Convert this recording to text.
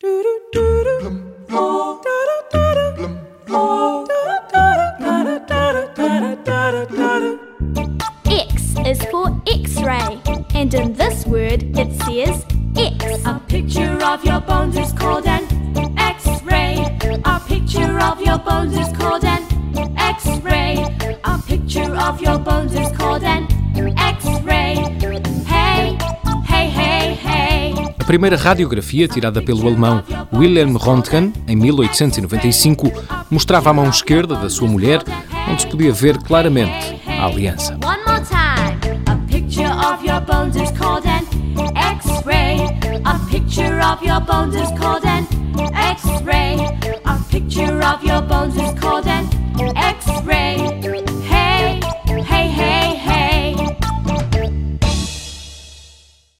X is for X-ray, and in this word it says X. A picture of your bones is called an X-ray. A picture of your bones is called an X-ray. A picture of your bones is called an primeira radiografia, tirada pelo alemão Wilhelm Röntgen, em 1895, mostrava a mão esquerda da sua mulher, onde se podia ver claramente a aliança.